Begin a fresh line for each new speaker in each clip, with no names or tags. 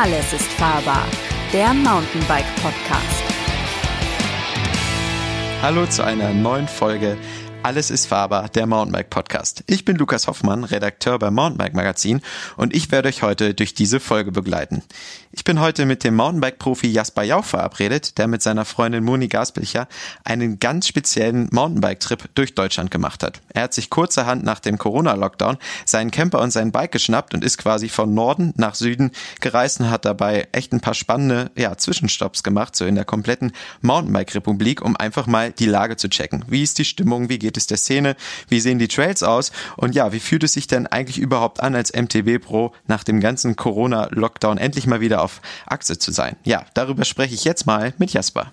Alles ist fahrbar, der Mountainbike Podcast.
Hallo zu einer neuen Folge alles ist fahrbar, der Mountainbike Podcast. Ich bin Lukas Hoffmann, Redakteur beim Mountainbike Magazin und ich werde euch heute durch diese Folge begleiten. Ich bin heute mit dem Mountainbike-Profi Jasper Jauch verabredet, der mit seiner Freundin Moni Gaspilcher einen ganz speziellen Mountainbike-Trip durch Deutschland gemacht hat. Er hat sich kurzerhand nach dem Corona-Lockdown seinen Camper und sein Bike geschnappt und ist quasi von Norden nach Süden gereist und hat dabei echt ein paar spannende ja, Zwischenstopps gemacht, so in der kompletten Mountainbike-Republik, um einfach mal die Lage zu checken. Wie ist die Stimmung? Wie geht es der Szene? Wie sehen die Trails aus? Und ja, wie fühlt es sich denn eigentlich überhaupt an, als MTB Pro nach dem ganzen Corona-Lockdown endlich mal wieder auf Achse zu sein? Ja, darüber spreche ich jetzt mal mit Jasper.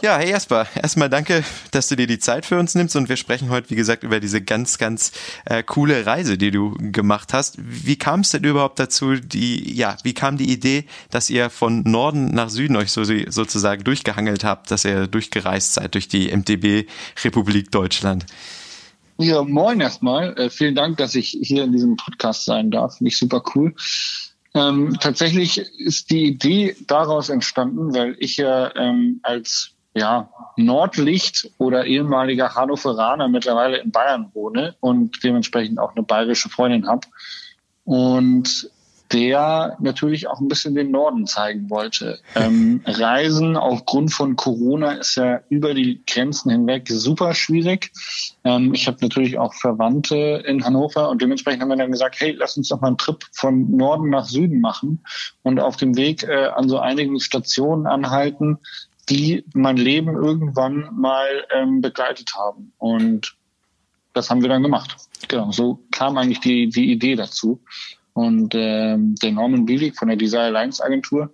Ja, hey Jasper, erstmal danke, dass du dir die Zeit für uns nimmst und wir sprechen heute, wie gesagt, über diese ganz, ganz äh, coole Reise, die du gemacht hast. Wie kam es denn überhaupt dazu, die, ja, wie kam die Idee, dass ihr von Norden nach Süden euch so, sozusagen durchgehangelt habt, dass ihr durchgereist seid durch die MDB Republik Deutschland?
Ja, moin erstmal. Äh, vielen Dank, dass ich hier in diesem Podcast sein darf. Finde ich super cool. Ähm, tatsächlich ist die Idee daraus entstanden, weil ich ja ähm, als ja, Nordlicht oder ehemaliger Hannoveraner mittlerweile in Bayern wohne und dementsprechend auch eine bayerische Freundin habe. Und der natürlich auch ein bisschen den Norden zeigen wollte. Ähm, Reisen aufgrund von Corona ist ja über die Grenzen hinweg super schwierig. Ähm, ich habe natürlich auch Verwandte in Hannover und dementsprechend haben wir dann gesagt, hey, lass uns doch mal einen Trip von Norden nach Süden machen und auf dem Weg äh, an so einigen Stationen anhalten, die mein Leben irgendwann mal ähm, begleitet haben. Und das haben wir dann gemacht. Genau, so kam eigentlich die, die Idee dazu. Und ähm, der Norman Bielig von der Desire Alliance Agentur,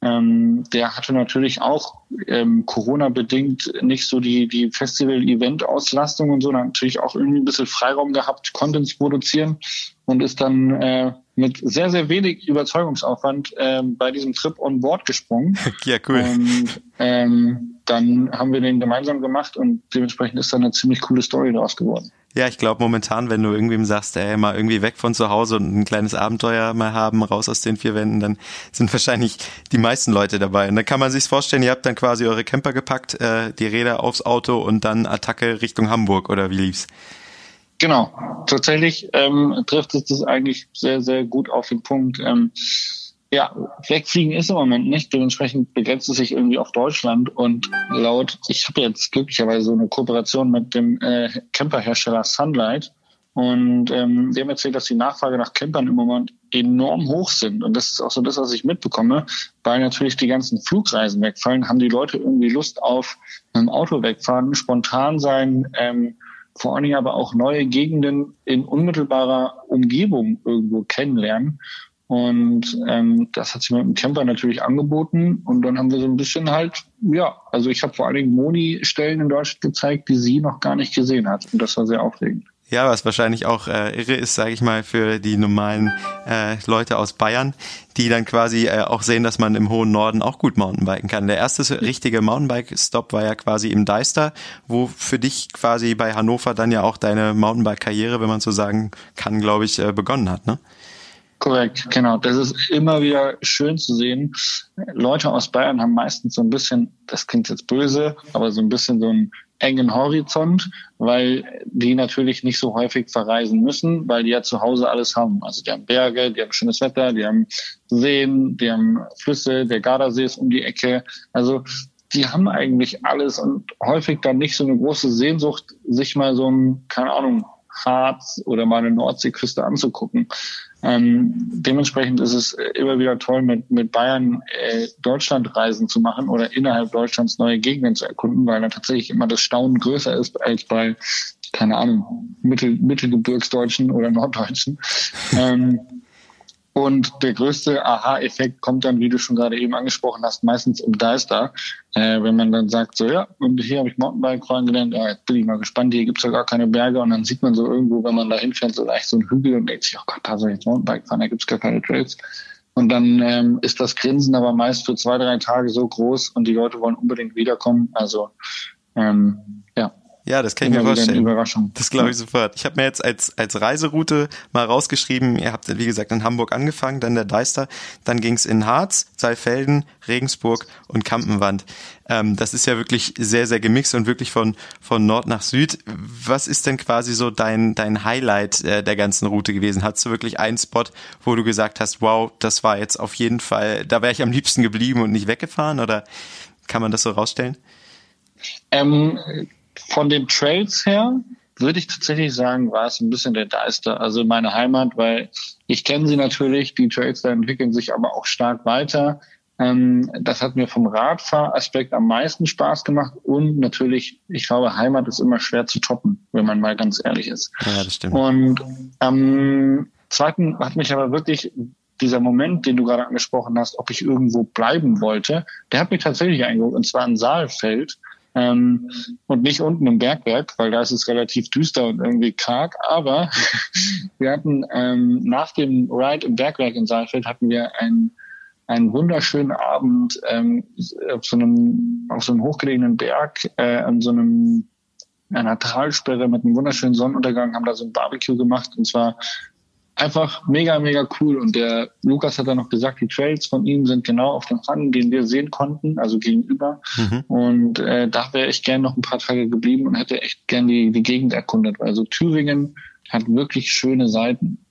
ähm, der hatte natürlich auch ähm, Corona-bedingt nicht so die, die Festival-Event-Auslastung und so, natürlich auch irgendwie ein bisschen Freiraum gehabt, Contents produzieren und ist dann äh, mit sehr, sehr wenig Überzeugungsaufwand ähm, bei diesem Trip on Board gesprungen.
Ja, cool.
Und ähm, dann haben wir den gemeinsam gemacht und dementsprechend ist dann eine ziemlich coole Story daraus geworden.
Ja, ich glaube momentan, wenn du irgendwem sagst, ey, mal irgendwie weg von zu Hause und ein kleines Abenteuer mal haben, raus aus den vier Wänden, dann sind wahrscheinlich die meisten Leute dabei. Und dann kann man sich vorstellen, ihr habt dann quasi eure Camper gepackt, äh, die Räder aufs Auto und dann Attacke Richtung Hamburg oder wie lief's?
Genau, tatsächlich ähm, trifft es das eigentlich sehr, sehr gut auf den Punkt. Ähm, ja, wegfliegen ist im Moment nicht. Dementsprechend begrenzt es sich irgendwie auf Deutschland. Und laut, ich habe jetzt glücklicherweise so eine Kooperation mit dem äh, Camperhersteller Sunlight. Und ähm, die haben erzählt, dass die Nachfrage nach Campern im Moment enorm hoch sind. Und das ist auch so das, was ich mitbekomme. Weil natürlich die ganzen Flugreisen wegfallen, haben die Leute irgendwie Lust auf einem Auto wegfahren, spontan sein, ähm, vor allen Dingen aber auch neue Gegenden in unmittelbarer Umgebung irgendwo kennenlernen. Und ähm, das hat sich mit dem Camper natürlich angeboten. Und dann haben wir so ein bisschen halt, ja, also ich habe vor allen Dingen Moni-Stellen in Deutschland gezeigt, die sie noch gar nicht gesehen hat. Und das war sehr aufregend.
Ja, was wahrscheinlich auch äh, irre ist, sage ich mal, für die normalen äh, Leute aus Bayern, die dann quasi äh, auch sehen, dass man im hohen Norden auch gut Mountainbiken kann. Der erste richtige Mountainbike-Stop war ja quasi im Deister, wo für dich quasi bei Hannover dann ja auch deine Mountainbike-Karriere, wenn man so sagen kann, glaube ich, äh, begonnen hat, ne?
Korrekt, genau. Das ist immer wieder schön zu sehen. Leute aus Bayern haben meistens so ein bisschen, das klingt jetzt böse, aber so ein bisschen so einen engen Horizont, weil die natürlich nicht so häufig verreisen müssen, weil die ja zu Hause alles haben. Also die haben Berge, die haben schönes Wetter, die haben Seen, die haben Flüsse, der Gardasee ist um die Ecke. Also die haben eigentlich alles und häufig dann nicht so eine große Sehnsucht, sich mal so ein, keine Ahnung, Harz oder mal eine Nordseeküste anzugucken. Ähm, dementsprechend ist es immer wieder toll, mit, mit Bayern äh, Deutschlandreisen zu machen oder innerhalb Deutschlands neue Gegenden zu erkunden, weil dann tatsächlich immer das Staunen größer ist als bei, keine Ahnung, Mittel, Mittelgebirgsdeutschen oder Norddeutschen. ähm, und der größte Aha-Effekt kommt dann, wie du schon gerade eben angesprochen hast, meistens im Deister, äh, wenn man dann sagt, so ja, und hier habe ich Mountainbike fahren gelernt, ja, jetzt bin ich mal gespannt, hier gibt's ja gar keine Berge und dann sieht man so irgendwo, wenn man da hinfährt, so leicht so einen Hügel und denkt sich, oh Gott, da soll ich jetzt Mountainbike fahren, da gibt's gar keine Trails. Und dann ähm, ist das Grinsen aber meist für zwei, drei Tage so groß und die Leute wollen unbedingt wiederkommen. Also ähm, ja,
Ja, das kann ich mir vorstellen. Überraschung. Das glaube ich sofort. Ich habe mir jetzt als, als Reiseroute mal rausgeschrieben, ihr habt, wie gesagt, in Hamburg angefangen, dann der Deister, dann ging's in Harz, Saalfelden, Regensburg und Kampenwand. Ähm, das ist ja wirklich sehr, sehr gemixt und wirklich von, von Nord nach Süd. Was ist denn quasi so dein, dein Highlight äh, der ganzen Route gewesen? Hattest du wirklich einen Spot, wo du gesagt hast, wow, das war jetzt auf jeden Fall, da wäre ich am liebsten geblieben und nicht weggefahren? Oder kann man das so rausstellen?
Ähm, von den Trails her würde ich tatsächlich sagen, war es ein bisschen der Deister, also meine Heimat, weil ich kenne sie natürlich, die Trails da entwickeln sich aber auch stark weiter. Ähm, das hat mir vom Radfahraspekt am meisten Spaß gemacht und natürlich, ich glaube, Heimat ist immer schwer zu toppen, wenn man mal ganz ehrlich ist.
Ja, das stimmt.
Und am ähm, zweiten hat mich aber wirklich dieser Moment, den du gerade angesprochen hast, ob ich irgendwo bleiben wollte, der hat mich tatsächlich eingeholt, und zwar in Saalfeld. Ähm, und nicht unten im Bergwerk, weil da ist es relativ düster und irgendwie karg. Aber wir hatten ähm, nach dem Ride im Bergwerk in Saalfeld hatten wir einen, einen wunderschönen Abend ähm, auf so einem auf so einem hochgelegenen Berg äh, an so einem einer Talsperre mit einem wunderschönen Sonnenuntergang, haben da so ein Barbecue gemacht und zwar einfach mega, mega cool. Und der Lukas hat dann noch gesagt, die Trails von ihm sind genau auf dem Hang, den wir sehen konnten, also gegenüber. Mhm. Und äh, da wäre ich gern noch ein paar Tage geblieben und hätte echt gern die, die Gegend erkundet. Also Thüringen hat wirklich schöne Seiten.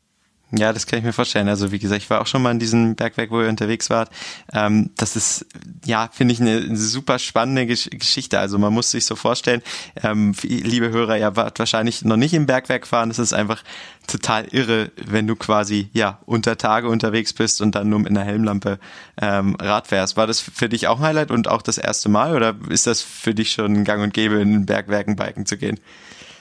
Ja, das kann ich mir vorstellen. Also wie gesagt, ich war auch schon mal in diesem Bergwerk, wo ihr unterwegs wart. Ähm, das ist, ja, finde ich eine, super spannende Gesch Geschichte. Also man muss sich so vorstellen, ähm, liebe Hörer, ja, wart wahrscheinlich noch nicht im Bergwerk fahren. Das ist einfach total irre, wenn du quasi ja unter Tage unterwegs bist und dann nur mit einer Helmlampe ähm, Rad fährst. War das für dich auch ein Highlight und auch das erste Mal oder ist das für dich schon Gang und Gäbe, in Bergwerken biken zu gehen?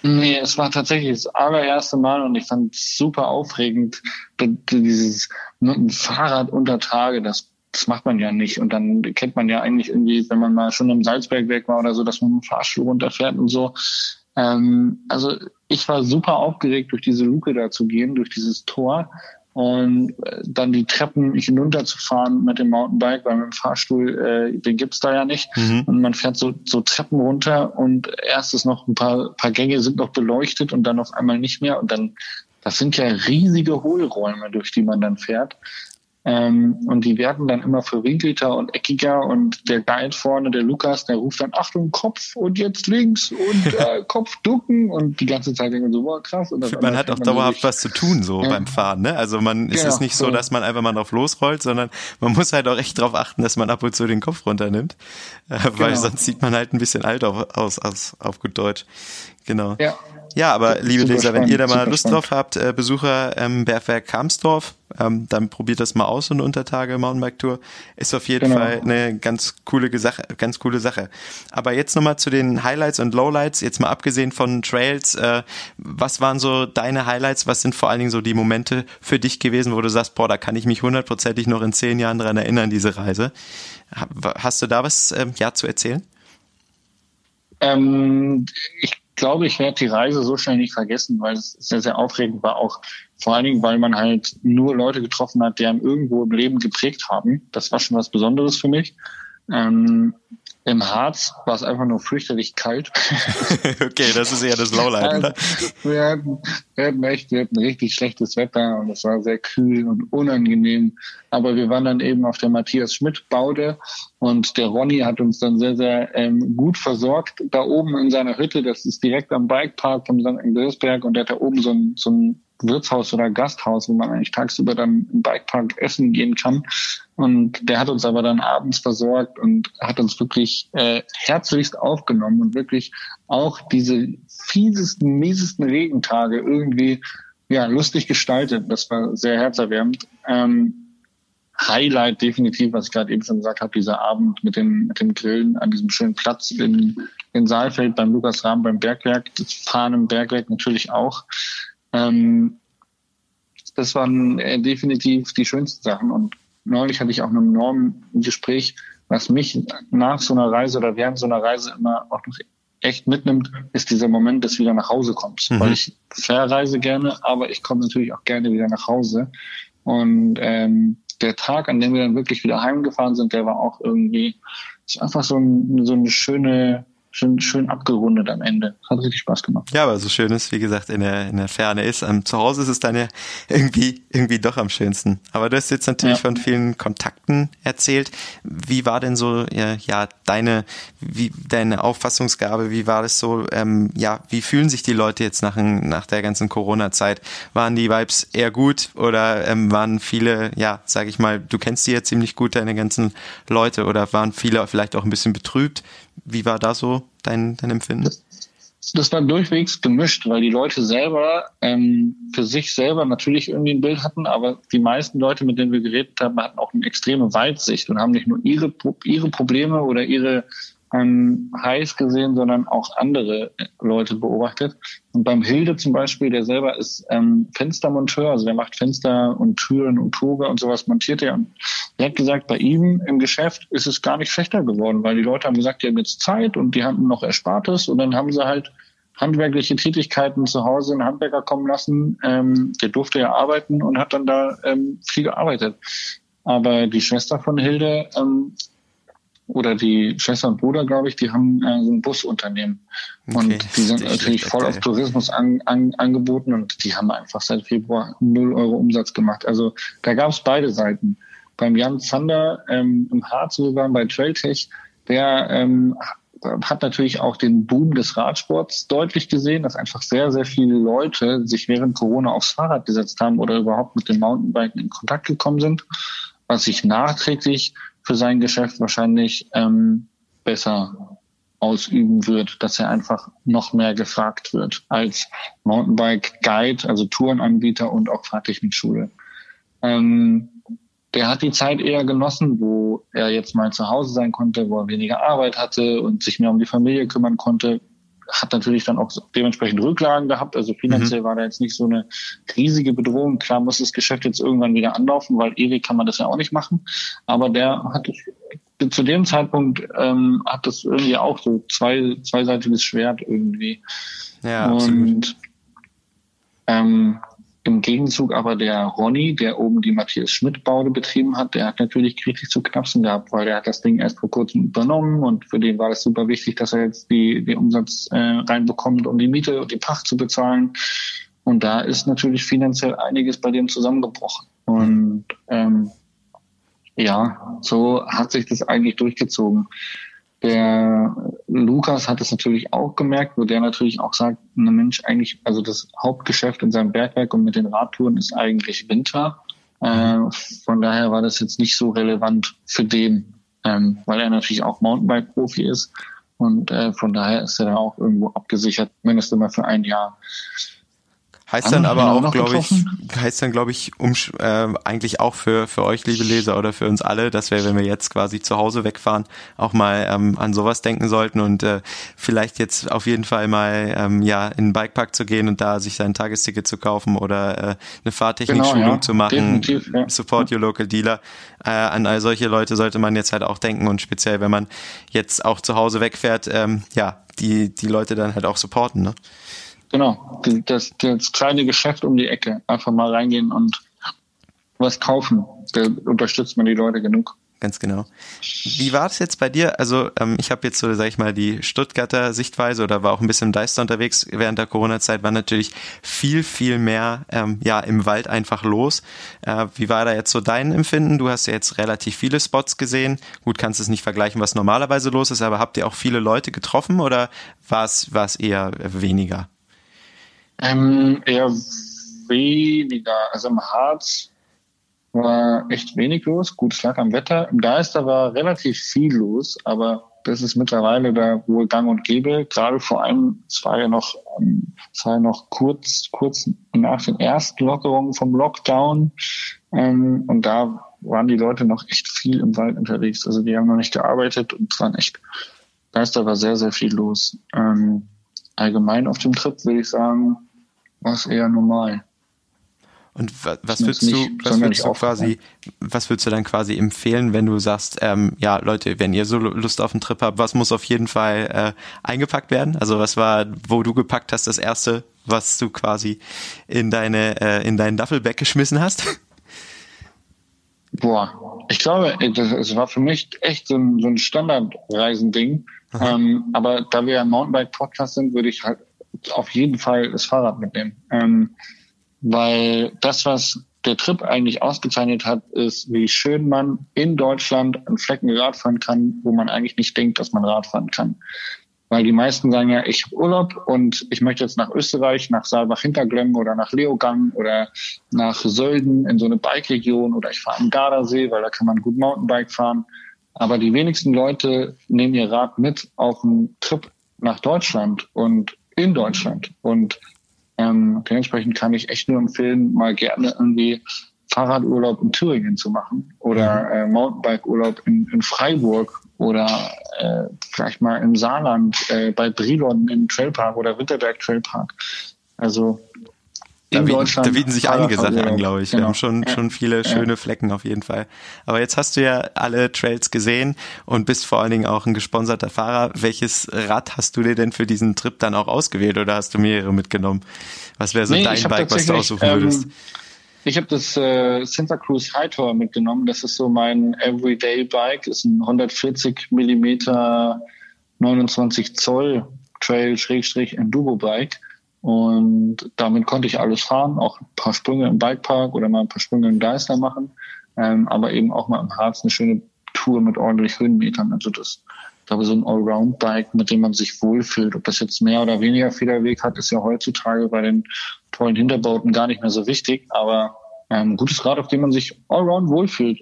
Nee, es war tatsächlich das allererste Mal und ich fand es super aufregend, dieses mit dem Fahrrad unter Tage, das, das macht man ja nicht. Und dann kennt man ja eigentlich irgendwie, wenn man mal schon im Salzbergwerk war oder so, dass man mit dem Fahrstuhl runterfährt und so. Ähm, also ich war super aufgeregt, durch diese Luke da zu gehen, durch dieses Tor und äh, dann die Treppen hinunterzufahren mit dem Mountainbike, weil mit dem Fahrstuhl, äh, den gibt's da ja nicht. Mhm. Und man fährt so, so Treppen runter und erst ist noch ein paar, paar Gänge sind noch beleuchtet und dann auf einmal nicht mehr. Und dann, das sind ja riesige Hohlräume, durch die man dann fährt. Ähm, und die werden dann immer verwinkelter und eckiger und der Guide vorne, der Lukas, der ruft dann Achtung, Kopf und jetzt links und äh, Kopf ducken und die ganze Zeit denken so, boah, krass. Und
man hat auch dauerhaft was zu tun so ja. beim Fahren, ne? Also man, genau, es ist nicht so, dass man einfach mal drauf losrollt, sondern man muss halt auch echt darauf achten, dass man ab und zu den Kopf runternimmt, äh, weil genau. sonst sieht man halt ein bisschen alt auf, aus, aus, auf gut Deutsch. Genau. Ja. Ja, aber liebe Leser, wenn ihr da mal Lust spannend. drauf habt, äh, Besucher ähm, Bergwerk Kamsdorf, ähm, dann probiert das mal aus, eine Untertage Mountainbike-Tour. Ist auf jeden genau. Fall eine ganz coole Sache, ganz coole Sache. Aber jetzt nochmal zu den Highlights und Lowlights, jetzt mal abgesehen von Trails, äh, was waren so deine Highlights, was sind vor allen Dingen so die Momente für dich gewesen, wo du sagst, boah, da kann ich mich hundertprozentig noch in zehn Jahren dran erinnern, diese Reise. Hast du da was ähm, ja zu erzählen?
Ähm, ich glaube, ich werde die Reise so schnell nicht vergessen, weil es sehr, sehr aufregend war. Auch vor allen Dingen, weil man halt nur Leute getroffen hat, die einem irgendwo im Leben geprägt haben. Das war schon was Besonderes für mich. Ähm, im Harz war es einfach nur fürchterlich kalt.
okay, das ist eher das Lowlight, oder?
Wir hatten, wir hatten echt, wir hatten richtig schlechtes Wetter und es war sehr kühl und unangenehm. Aber wir waren dann eben auf der Matthias Schmidt Baude und der Ronny hat uns dann sehr, sehr ähm, gut versorgt. Da oben in seiner Hütte, das ist direkt am Bikepark vom St. Andreasberg und der hat da oben so ein, so ein Wirtshaus oder Gasthaus, wo man eigentlich tagsüber dann im Bikepark essen gehen kann. Und der hat uns aber dann abends versorgt und hat uns wirklich äh, herzlichst aufgenommen und wirklich auch diese fiesesten, miesesten Regentage irgendwie ja lustig gestaltet. Das war sehr herzerwärmend. Ähm, Highlight definitiv, was ich gerade eben schon gesagt habe, dieser Abend mit dem, mit dem Grillen an diesem schönen Platz in, in Saalfeld beim Lukas Rahm beim Bergwerk, das Fahren im Bergwerk natürlich auch. Ähm, das waren äh, definitiv die schönsten Sachen. Und neulich hatte ich auch mit einem Norm ein Gespräch, was mich nach so einer Reise oder während so einer Reise immer auch noch echt mitnimmt, ist dieser Moment des wieder nach Hause kommst. Mhm. Weil ich verreise gerne, aber ich komme natürlich auch gerne wieder nach Hause. Und ähm, der Tag, an dem wir dann wirklich wieder heimgefahren sind, der war auch irgendwie ist einfach so, ein, so eine schöne schön, schön abgerundet am Ende. Hat richtig Spaß gemacht.
Ja, aber so schön ist, wie gesagt, in der, in der Ferne ist. Um, zu Hause ist es dann ja irgendwie, irgendwie doch am schönsten. Aber du hast jetzt natürlich ja. von vielen Kontakten erzählt. Wie war denn so, ja, ja, deine, wie, deine Auffassungsgabe? Wie war das so? Ähm, ja, wie fühlen sich die Leute jetzt nach, nach der ganzen Corona-Zeit? Waren die Vibes eher gut oder ähm, waren viele, ja, sag ich mal, du kennst die ja ziemlich gut, deine ganzen Leute, oder waren viele vielleicht auch ein bisschen betrübt? Wie war da so dein, dein Empfinden?
Das, war durchwegs gemischt, weil die Leute selber ähm, für sich selber natürlich irgendwie ein Bild hatten, aber die meisten Leute, mit denen wir geredet haben, hatten auch eine extreme Weitsicht und haben nicht nur ihre, ihre Probleme oder ihre ähm, heiß gesehen, sondern auch andere Leute beobachtet. Und beim Hilde zum Beispiel, der selber ist ähm, Fenstermonteur, also der macht Fenster und Türen und Tore und sowas montiert er. Und er hat gesagt, bei ihm im Geschäft ist es gar nicht schlechter geworden, weil die Leute haben gesagt, die haben jetzt Zeit und die haben noch Erspartes und dann haben sie halt handwerkliche Tätigkeiten zu Hause einen Handwerker kommen lassen. Ähm, der durfte ja arbeiten und hat dann da ähm, viel gearbeitet. Aber die Schwester von Hilde ähm, oder die Schwester und Bruder, glaube ich, die haben äh, so ein Busunternehmen. Okay. Und die sind natürlich voll auf Tourismus an, an, angeboten und die haben einfach seit Februar null Euro Umsatz gemacht. Also da gab es beide Seiten. Beim Jan Zander ähm, im Harz, wo wir waren bei Trailtech, der ähm, hat natürlich auch den Boom des Radsports deutlich gesehen, dass einfach sehr, sehr viele Leute sich während Corona aufs Fahrrad gesetzt haben oder überhaupt mit dem Mountainbiken in Kontakt gekommen sind, was sich nachträglich für sein Geschäft wahrscheinlich ähm, besser ausüben wird, dass er einfach noch mehr gefragt wird als Mountainbike Guide, also Tourenanbieter und auch Fahrtechnikschule. Ähm, der hat die Zeit eher genossen, wo er jetzt mal zu Hause sein konnte, wo er weniger Arbeit hatte und sich mehr um die Familie kümmern konnte, hat natürlich dann auch dementsprechend Rücklagen gehabt. Also finanziell mhm. war da jetzt nicht so eine riesige Bedrohung. Klar muss das Geschäft jetzt irgendwann wieder anlaufen, weil ewig kann man das ja auch nicht machen. Aber der hat zu dem Zeitpunkt ähm, hat das irgendwie auch so zwei zweiseitiges Schwert irgendwie. Ja, und absolut. Ähm, im Gegenzug aber der Ronny, der oben die Matthias Schmidt Baude betrieben hat, der hat natürlich richtig zu knapsen gehabt, weil der hat das Ding erst vor kurzem übernommen und für den war es super wichtig, dass er jetzt die, die Umsatz äh, reinbekommt, um die Miete und die Pacht zu bezahlen. Und da ist natürlich finanziell einiges bei dem zusammengebrochen. Und ähm, ja, so hat sich das eigentlich durchgezogen. Der Lukas hat es natürlich auch gemerkt, wo der natürlich auch sagt, ne Mensch, eigentlich, also das Hauptgeschäft in seinem Bergwerk und mit den Radtouren ist eigentlich Winter. Äh, von daher war das jetzt nicht so relevant für den, ähm, weil er natürlich auch Mountainbike-Profi ist. Und äh, von daher ist er da auch irgendwo abgesichert, mindestens mal für ein Jahr.
Heißt dann aber auch, glaube ich, heißt dann, glaube ich, um, äh, eigentlich auch für, für euch, liebe Leser, oder für uns alle, dass wir, wenn wir jetzt quasi zu Hause wegfahren, auch mal ähm, an sowas denken sollten und äh, vielleicht jetzt auf jeden Fall mal ähm, ja in den Bikepark zu gehen und da sich sein Tagesticket zu kaufen oder äh, eine Fahrtechnikschulung genau, ja. zu machen, ja. Support your local dealer. Äh, an all solche Leute sollte man jetzt halt auch denken und speziell, wenn man jetzt auch zu Hause wegfährt, ähm, ja, die, die Leute dann halt auch supporten, ne?
Genau, das, das kleine Geschäft um die Ecke. Einfach mal reingehen und was kaufen. Da unterstützt man die Leute genug.
Ganz genau. Wie war es jetzt bei dir? Also ähm, ich habe jetzt so, sag ich mal, die Stuttgarter Sichtweise oder war auch ein bisschen im Deister unterwegs während der Corona-Zeit, war natürlich viel, viel mehr ähm, ja im Wald einfach los. Äh, wie war da jetzt so dein Empfinden? Du hast ja jetzt relativ viele Spots gesehen. Gut, kannst es nicht vergleichen, was normalerweise los ist, aber habt ihr auch viele Leute getroffen oder war es eher weniger?
Ähm, eher weniger. Also im Harz war echt wenig los. Gut, es lag am Wetter. Im Geister war relativ viel los, aber das ist mittlerweile da wohl gang und gäbe. Gerade vor allem, es war ja noch, ähm, es war ja noch kurz, kurz nach den ersten Lockerungen vom Lockdown. Ähm, und da waren die Leute noch echt viel im Wald unterwegs. Also die haben noch nicht gearbeitet und es waren echt, Geister war sehr, sehr viel los. Ähm, allgemein auf dem Trip würde ich sagen, war es eher normal.
Und was würdest du, was würdest du quasi, was würdest du dann quasi empfehlen, wenn du sagst, ähm, ja Leute, wenn ihr so Lust auf einen Trip habt, was muss auf jeden Fall äh, eingepackt werden? Also was war, wo du gepackt hast, das erste, was du quasi in deine, äh, in deinen Duffelbag geschmissen hast?
Boah, ich glaube, es war für mich echt so ein, so ein Standardreisending. Ähm, aber da wir ja Mountainbike-Podcast sind, würde ich halt auf jeden Fall das Fahrrad mitnehmen. Ähm, weil das, was der Trip eigentlich ausgezeichnet hat, ist, wie schön man in Deutschland an Flecken Rad fahren kann, wo man eigentlich nicht denkt, dass man Rad fahren kann. Weil die meisten sagen ja, ich habe Urlaub und ich möchte jetzt nach Österreich, nach Saalbach-Hinterglemm oder nach Leogang oder nach Sölden in so eine Bike-Region oder ich fahre am Gardasee, weil da kann man gut Mountainbike fahren. Aber die wenigsten Leute nehmen ihr Rad mit auf einen Trip nach Deutschland und in Deutschland. Und ähm, dementsprechend kann ich echt nur empfehlen, mal gerne irgendwie Fahrradurlaub in Thüringen zu machen oder mhm. äh, Mountainbike-Urlaub in, in Freiburg oder äh, vielleicht mal im Saarland äh, bei Brilon im Trailpark oder Winterberg Trailpark. Also
in da Deutschland. Da bieten sich einige Sachen an, glaube ich. Genau. Wir haben schon, ja. schon viele schöne ja. Flecken auf jeden Fall. Aber jetzt hast du ja alle Trails gesehen und bist vor allen Dingen auch ein gesponserter Fahrer. Welches Rad hast du dir denn für diesen Trip dann auch ausgewählt oder hast du mehrere mitgenommen? Was wäre so nee, dein Bike, was du aussuchen ähm, würdest?
Ich habe das äh, Santa Cruz High Tour mitgenommen. Das ist so mein Everyday Bike. Das ist ein 140 Millimeter 29 Zoll Trail Schrägstrich Enduro Bike. Und damit konnte ich alles fahren, auch ein paar Sprünge im Bikepark oder mal ein paar Sprünge im Geister machen, ähm, aber eben auch mal im Harz eine schöne Tour mit ordentlich Höhenmetern. Also das, ich glaube, so ein Allround-Bike, mit dem man sich wohlfühlt. Ob das jetzt mehr oder weniger Federweg hat, ist ja heutzutage bei den tollen Hinterbauten gar nicht mehr so wichtig. Aber ähm, gutes Rad, auf dem man sich allround wohlfühlt.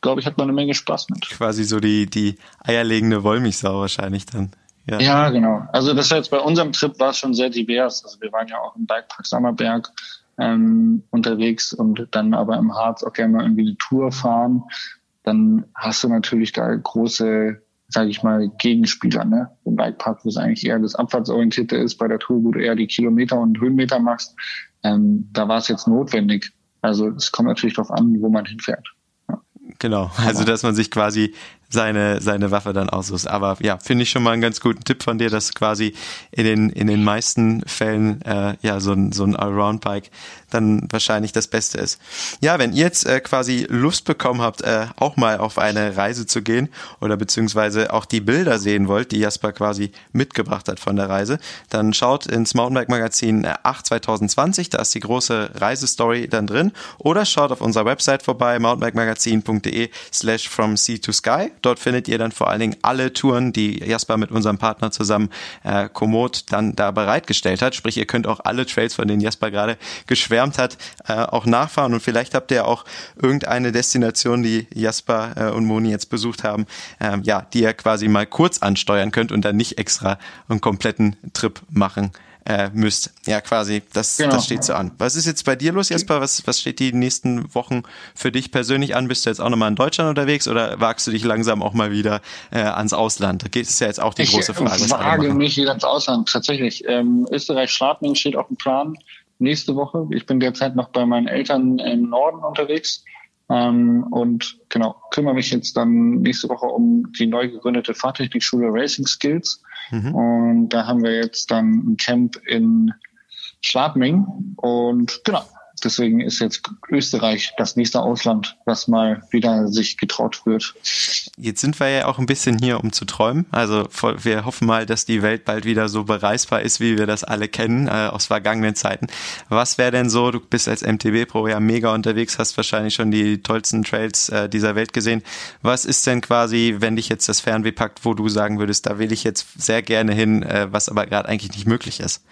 Glaube ich, hat man eine Menge Spaß mit.
Quasi so die, die eierlegende Wollmilchsau wahrscheinlich dann.
Ja. ja, genau. Also das jetzt bei unserem Trip war es schon sehr divers. Also wir waren ja auch im Bikepark Sammerberg ähm, unterwegs und dann aber im Harz auch gerne mal irgendwie eine Tour fahren. Dann hast du natürlich da große, sage ich mal, Gegenspieler. Ne? Im Bikepark, wo es eigentlich eher das Abfahrtsorientierte ist, bei der Tour, wo du eher die Kilometer und Höhenmeter machst, ähm, da war es jetzt notwendig. Also es kommt natürlich darauf an, wo man hinfährt.
Genau, also dass man sich quasi seine, seine Waffe dann aussucht. Aber ja, finde ich schon mal einen ganz guten Tipp von dir, dass quasi in den, in den meisten Fällen äh, ja so ein, so ein Allround-Bike dann wahrscheinlich das Beste ist. Ja, wenn ihr jetzt äh, quasi Lust bekommen habt, äh, auch mal auf eine Reise zu gehen oder beziehungsweise auch die Bilder sehen wollt, die Jasper quasi mitgebracht hat von der Reise, dann schaut ins Mountainbike-Magazin 8 2020, da ist die große Reisestory dann drin oder schaut auf unserer Website vorbei, mountainbikemagazin.de slash from sea to sky Dort findet ihr dann vor allen Dingen alle Touren, die Jasper mit unserem Partner zusammen äh, Komoot dann da bereitgestellt hat. Sprich, ihr könnt auch alle Trails, von denen Jasper gerade geschwärmt hat, äh, auch nachfahren. Und vielleicht habt ihr auch irgendeine Destination, die Jasper äh, und Moni jetzt besucht haben, äh, ja, die ihr quasi mal kurz ansteuern könnt und dann nicht extra einen kompletten Trip machen äh, müsst. Ja, quasi, das, genau. das steht so an. Was ist jetzt bei dir los, Jesper? Was, was steht die nächsten Wochen für dich persönlich an? Bist du jetzt auch nochmal in Deutschland unterwegs oder wagst du dich langsam auch mal wieder äh, ans Ausland? Da geht es ja jetzt auch die ich große Frage.
Ich wage mich wieder ans Ausland, tatsächlich. Ähm, Österreich-Schladming steht auf dem Plan nächste Woche. Ich bin derzeit noch bei meinen Eltern im Norden unterwegs. Ähm, und genau, kümmere mich jetzt dann nächste Woche um die neu gegründete Fahrtechnikschule Racing Skills. Mhm. Und da haben wir jetzt dann ein Camp in Schladming. Und genau, Deswegen ist jetzt Österreich das nächste Ausland, was mal wieder sich getraut wird.
Jetzt sind wir ja auch ein bisschen hier, um zu träumen. Also wir hoffen mal, dass die Welt bald wieder so bereisbar ist, wie wir das alle kennen äh, aus vergangenen Zeiten. Was wäre denn so, du bist als MTB-Pro ja mega unterwegs, hast wahrscheinlich schon die tollsten Trails äh, dieser Welt gesehen. Was ist denn quasi, wenn dich jetzt das Fernweh packt, wo du sagen würdest, da will ich jetzt sehr gerne hin, äh, was aber gerade eigentlich nicht möglich ist?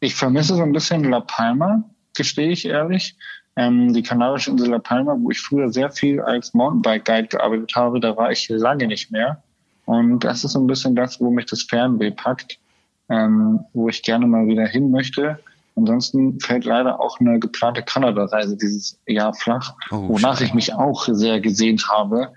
Ich vermisse so ein bisschen La Palma, gestehe ich ehrlich. Ähm, die kanarische Insel La Palma, wo ich früher sehr viel als Mountainbike-Guide gearbeitet habe, da war ich lange nicht mehr. Und das ist so ein bisschen das, wo mich das Fernweh packt, ähm, wo ich gerne mal wieder hin möchte. Ansonsten fällt leider auch eine geplante Kanada-Reise dieses Jahr flach, oh, wonach ich mich auch sehr gesehnt habe.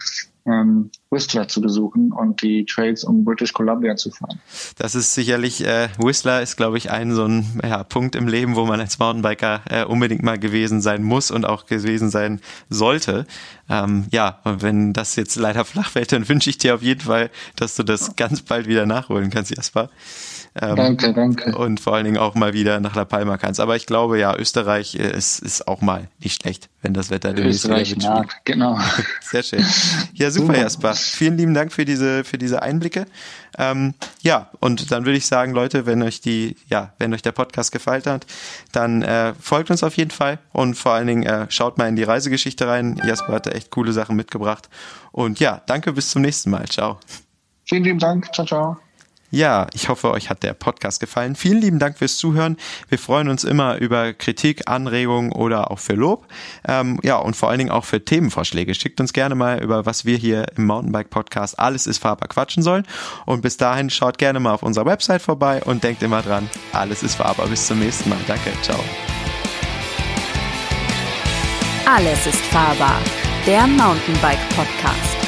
Ähm, Whistler zu besuchen und die Trails um British Columbia zu fahren.
Das ist sicherlich, äh, Whistler ist, glaube ich, ein so ein ja, Punkt im Leben, wo man als Mountainbiker äh, unbedingt mal gewesen sein muss und auch gewesen sein sollte. Ähm, ja, und wenn das jetzt leider flach fällt, dann wünsche ich dir auf jeden Fall, dass du das ganz bald wieder nachholen kannst, Jasper.
Ähm, danke, danke.
Und vor allen Dingen auch mal wieder nach La Palma kannst. Aber ich glaube, ja, Österreich äh, ist, ist auch mal nicht schlecht, wenn das Wetter
Österreich wieder wird. genau.
Sehr schön. Ja, super, Jasper. Vielen lieben Dank für diese, für diese Einblicke. Ähm, ja, und dann würde ich sagen, Leute, wenn euch die, ja, wenn euch der Podcast gefallen hat, dann äh, folgt uns auf jeden Fall und vor allen Dingen äh, schaut mal in die Reisegeschichte rein. Jasper hat da echt coole Sachen mitgebracht. Und ja, danke, bis zum nächsten Mal. Ciao.
Vielen lieben Dank. Ciao, ciao.
Ja, ich hoffe, euch hat der Podcast gefallen. Vielen lieben Dank fürs Zuhören. Wir freuen uns immer über Kritik, Anregungen oder auch für Lob. Ähm, ja, und vor allen Dingen auch für Themenvorschläge. Schickt uns gerne mal über, was wir hier im Mountainbike Podcast Alles ist fahrbar quatschen sollen. Und bis dahin schaut gerne mal auf unserer Website vorbei und denkt immer dran, alles ist fahrbar. Bis zum nächsten Mal. Danke. Ciao.
Alles ist fahrbar. Der Mountainbike Podcast.